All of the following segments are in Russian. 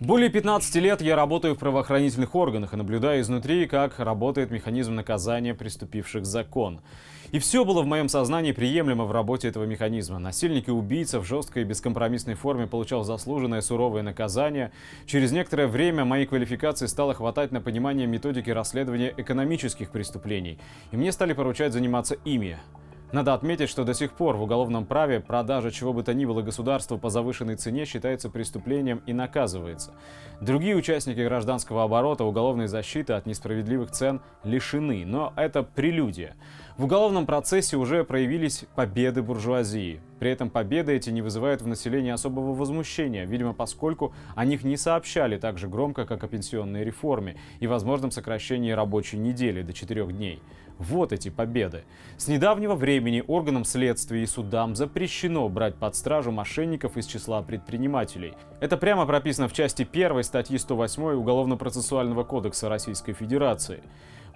Более 15 лет я работаю в правоохранительных органах и наблюдаю изнутри, как работает механизм наказания преступивших закон. И все было в моем сознании приемлемо в работе этого механизма. Насильник и убийца в жесткой и бескомпромиссной форме получал заслуженное суровое наказание. Через некоторое время моей квалификации стало хватать на понимание методики расследования экономических преступлений. И мне стали поручать заниматься ими. Надо отметить, что до сих пор в уголовном праве продажа чего бы то ни было государству по завышенной цене считается преступлением и наказывается. Другие участники гражданского оборота уголовной защиты от несправедливых цен лишены, но это прелюдия. В уголовном процессе уже проявились победы буржуазии. При этом победы эти не вызывают в населении особого возмущения, видимо, поскольку о них не сообщали так же громко, как о пенсионной реформе и возможном сокращении рабочей недели до четырех дней. Вот эти победы. С недавнего времени органам следствия и судам запрещено брать под стражу мошенников из числа предпринимателей. Это прямо прописано в части 1 статьи 108 Уголовно-процессуального кодекса Российской Федерации.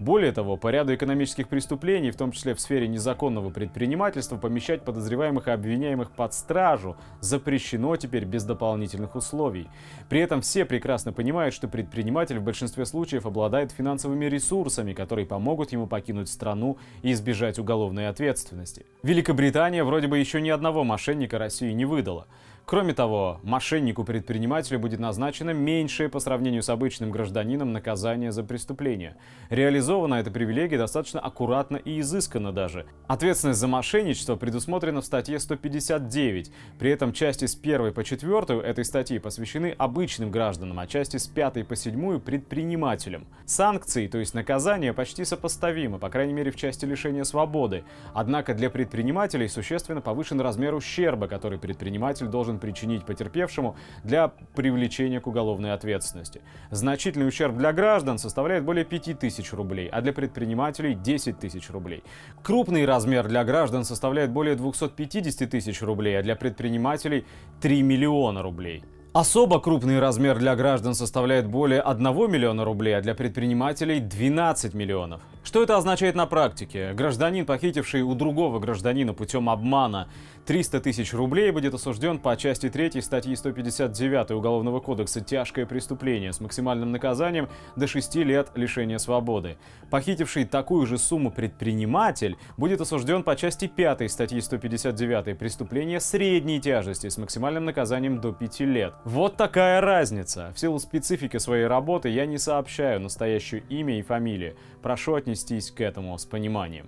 Более того, по ряду экономических преступлений, в том числе в сфере незаконного предпринимательства, помещать подозреваемых и обвиняемых под стражу запрещено теперь без дополнительных условий. При этом все прекрасно понимают, что предприниматель в большинстве случаев обладает финансовыми ресурсами, которые помогут ему покинуть страну и избежать уголовной ответственности. Великобритания вроде бы еще ни одного мошенника России не выдала. Кроме того, мошеннику-предпринимателю будет назначено меньшее по сравнению с обычным гражданином наказание за преступление. Реализована эта привилегия достаточно аккуратно и изысканно даже. Ответственность за мошенничество предусмотрена в статье 159. При этом части с 1 по 4 этой статьи посвящены обычным гражданам, а части с 5 по 7 предпринимателям. Санкции, то есть наказания, почти сопоставимы, по крайней мере в части лишения свободы. Однако для предпринимателей существенно повышен размер ущерба, который предприниматель должен должен причинить потерпевшему для привлечения к уголовной ответственности. Значительный ущерб для граждан составляет более 5000 рублей, а для предпринимателей 10 тысяч рублей. Крупный размер для граждан составляет более 250 тысяч рублей, а для предпринимателей 3 миллиона рублей. Особо крупный размер для граждан составляет более 1 миллиона рублей, а для предпринимателей 12 миллионов. Что это означает на практике? Гражданин, похитивший у другого гражданина путем обмана 300 тысяч рублей, будет осужден по части 3 статьи 159 Уголовного кодекса «Тяжкое преступление» с максимальным наказанием до 6 лет лишения свободы. Похитивший такую же сумму предприниматель будет осужден по части 5 статьи 159 «Преступление средней тяжести» с максимальным наказанием до 5 лет. Вот такая разница. В силу специфики своей работы я не сообщаю настоящее имя и фамилию. Прошу отнестись к этому с пониманием.